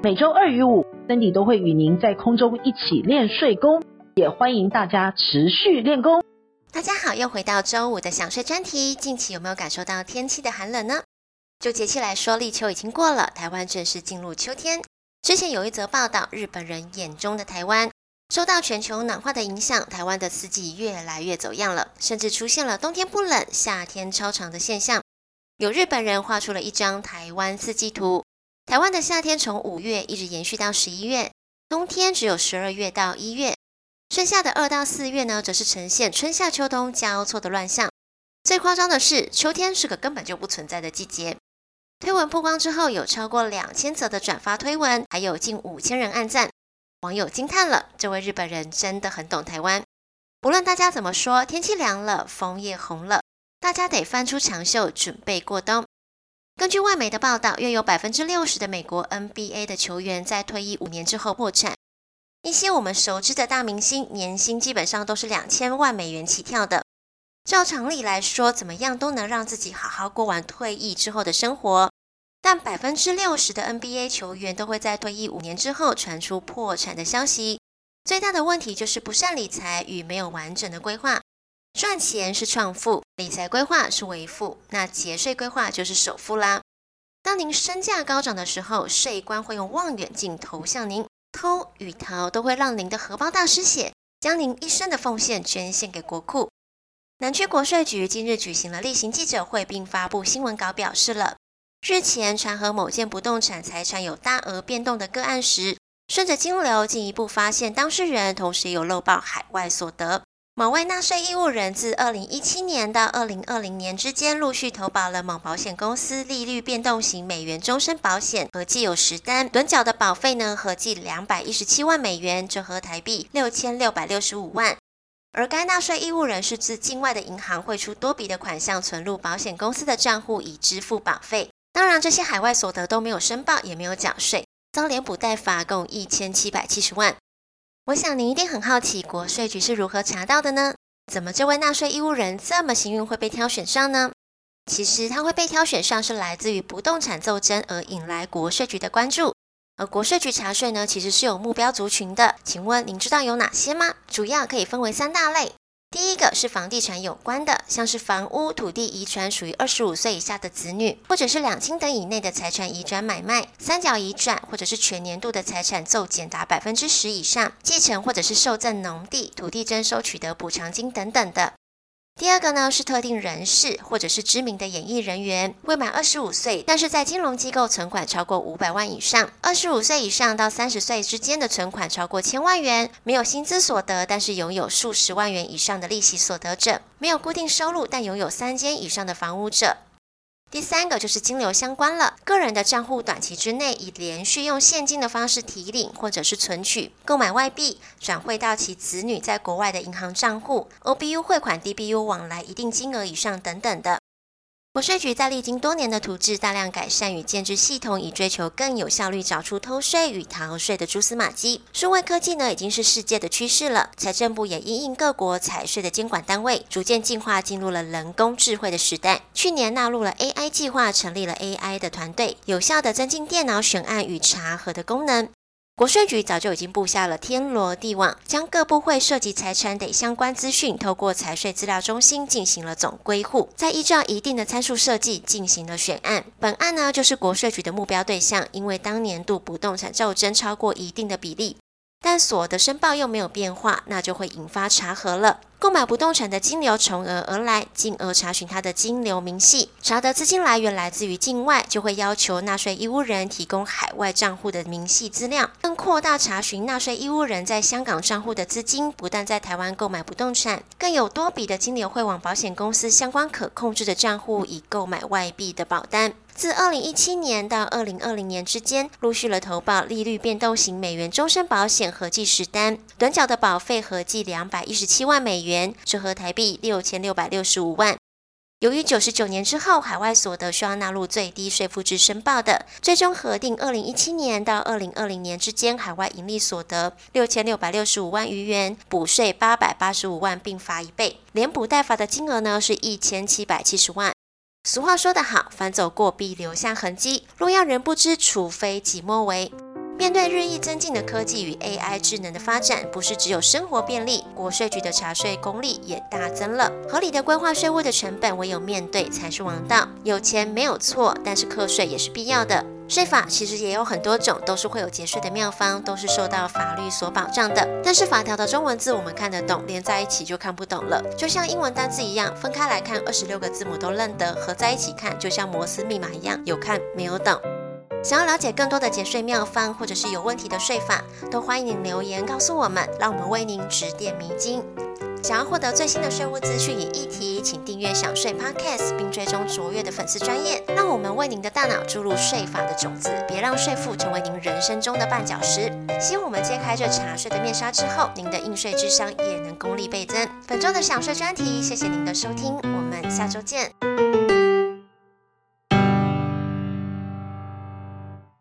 每周二与五，Cindy 都会与您在空中一起练睡功，也欢迎大家持续练功。大家好，又回到周五的想睡专题。近期有没有感受到天气的寒冷呢？就节气来说，立秋已经过了，台湾正式进入秋天。之前有一则报道，日本人眼中的台湾，受到全球暖化的影响，台湾的四季越来越走样了，甚至出现了冬天不冷、夏天超长的现象。有日本人画出了一张台湾四季图。台湾的夏天从五月一直延续到十一月，冬天只有十二月到一月，剩下的二到四月呢，则是呈现春夏秋冬交错的乱象。最夸张的是，秋天是个根本就不存在的季节。推文曝光之后，有超过两千则的转发推文，还有近五千人按赞。网友惊叹了，这位日本人真的很懂台湾。不论大家怎么说，天气凉了，枫叶红了，大家得翻出长袖准备过冬。根据外媒的报道，约有百分之六十的美国 NBA 的球员在退役五年之后破产。一些我们熟知的大明星年薪基本上都是两千万美元起跳的。照常理来说，怎么样都能让自己好好过完退役之后的生活。但百分之六十的 NBA 球员都会在退役五年之后传出破产的消息。最大的问题就是不善理财与没有完整的规划。赚钱是创富，理财规划是为富，那节税规划就是首富啦。当您身价高涨的时候，税官会用望远镜投向您，偷与逃都会让您的荷包大失血，将您一生的奉献捐献给国库。南区国税局今日举行了例行记者会，并发布新闻稿，表示了日前传和某件不动产财产有大额变动的个案时，顺着金流进一步发现当事人同时有漏报海外所得。某位纳税义务人自二零一七年到二零二零年之间，陆续投保了某保险公司利率变动型美元终身保险，合计有十单，趸缴的保费呢，合计两百一十七万美元，折合台币六千六百六十五万。而该纳税义务人是自境外的银行汇出多笔的款项存入保险公司的账户，以支付保费。当然，这些海外所得都没有申报，也没有缴税，遭连补带罚，共一千七百七十万。我想您一定很好奇，国税局是如何查到的呢？怎么这位纳税义务人这么幸运会被挑选上呢？其实他会被挑选上是来自于不动产斗争而引来国税局的关注。而国税局查税呢，其实是有目标族群的。请问您知道有哪些吗？主要可以分为三大类。第一个是房地产有关的，像是房屋、土地遗传属于二十五岁以下的子女，或者是两亲等以内的财产移转买卖、三角移转，或者是全年度的财产骤减达百分之十以上，继承或者是受赠农地、土地征收取得补偿金等等的。第二个呢是特定人士或者是知名的演艺人员，未满二十五岁，但是在金融机构存款超过五百万以上；二十五岁以上到三十岁之间的存款超过千万元，没有薪资所得，但是拥有数十万元以上的利息所得者；没有固定收入，但拥有三间以上的房屋者。第三个就是金流相关了，个人的账户短期之内以连续用现金的方式提领或者是存取、购买外币，转汇到其子女在国外的银行账户，OBU 汇款、DBU 往来一定金额以上等等的。国税局在历经多年的图治、大量改善与建置系统，以追求更有效率找出偷税与逃税的蛛丝马迹。数位科技呢，已经是世界的趋势了。财政部也因应各国财税的监管单位，逐渐进化进入了人工智慧的时代。去年纳入了 AI 计划，成立了 AI 的团队，有效的增进电脑选案与查核的功能。国税局早就已经布下了天罗地网，将各部会涉及财产等相关资讯，透过财税资料中心进行了总归户，再依照一定的参数设计进行了选案。本案呢，就是国税局的目标对象，因为当年度不动产骤增超过一定的比例。但所得申报又没有变化，那就会引发查核了。购买不动产的金流从何而来，进而查询他的金流明细，查得资金来源来自于境外，就会要求纳税义务人提供海外账户的明细资料，更扩大查询纳税义务人在香港账户的资金，不但在台湾购买不动产，更有多笔的金流会往保险公司相关可控制的账户，以购买外币的保单。自二零一七年到二零二零年之间，陆续了投保利率变动型美元终身保险合计十单，短缴的保费合计两百一十七万美元，折合台币六千六百六十五万。由于九十九年之后海外所得需要纳入最低税负制申报的，最终核定二零一七年到二零二零年之间海外盈利所得六千六百六十五万余元，补税八百八十五万，并罚一倍，连补带罚的金额呢是一千七百七十万。俗话说得好，凡走过必留下痕迹，若要人不知，除非己莫为。面对日益增进的科技与 AI 智能的发展，不是只有生活便利，国税局的查税功力也大增了。合理的规划税务的成本，唯有面对才是王道。有钱没有错，但是课税也是必要的。税法其实也有很多种，都是会有节税的妙方，都是受到法律所保障的。但是法条的中文字我们看得懂，连在一起就看不懂了。就像英文单字一样，分开来看二十六个字母都认得，合在一起看就像摩斯密码一样，有看没有懂。想要了解更多的节税妙方，或者是有问题的税法，都欢迎您留言告诉我们，让我们为您指点迷津。想要获得最新的税务资讯与议题，请订阅享税 Podcast，并追踪卓越的粉丝专业，让我们为您的大脑注入税法的种子，别让税负成为您人生中的绊脚石。希望我们揭开这茶税的面纱之后，您的应税智商也能功力倍增。本周的享税专题，谢谢您的收听，我们下周见。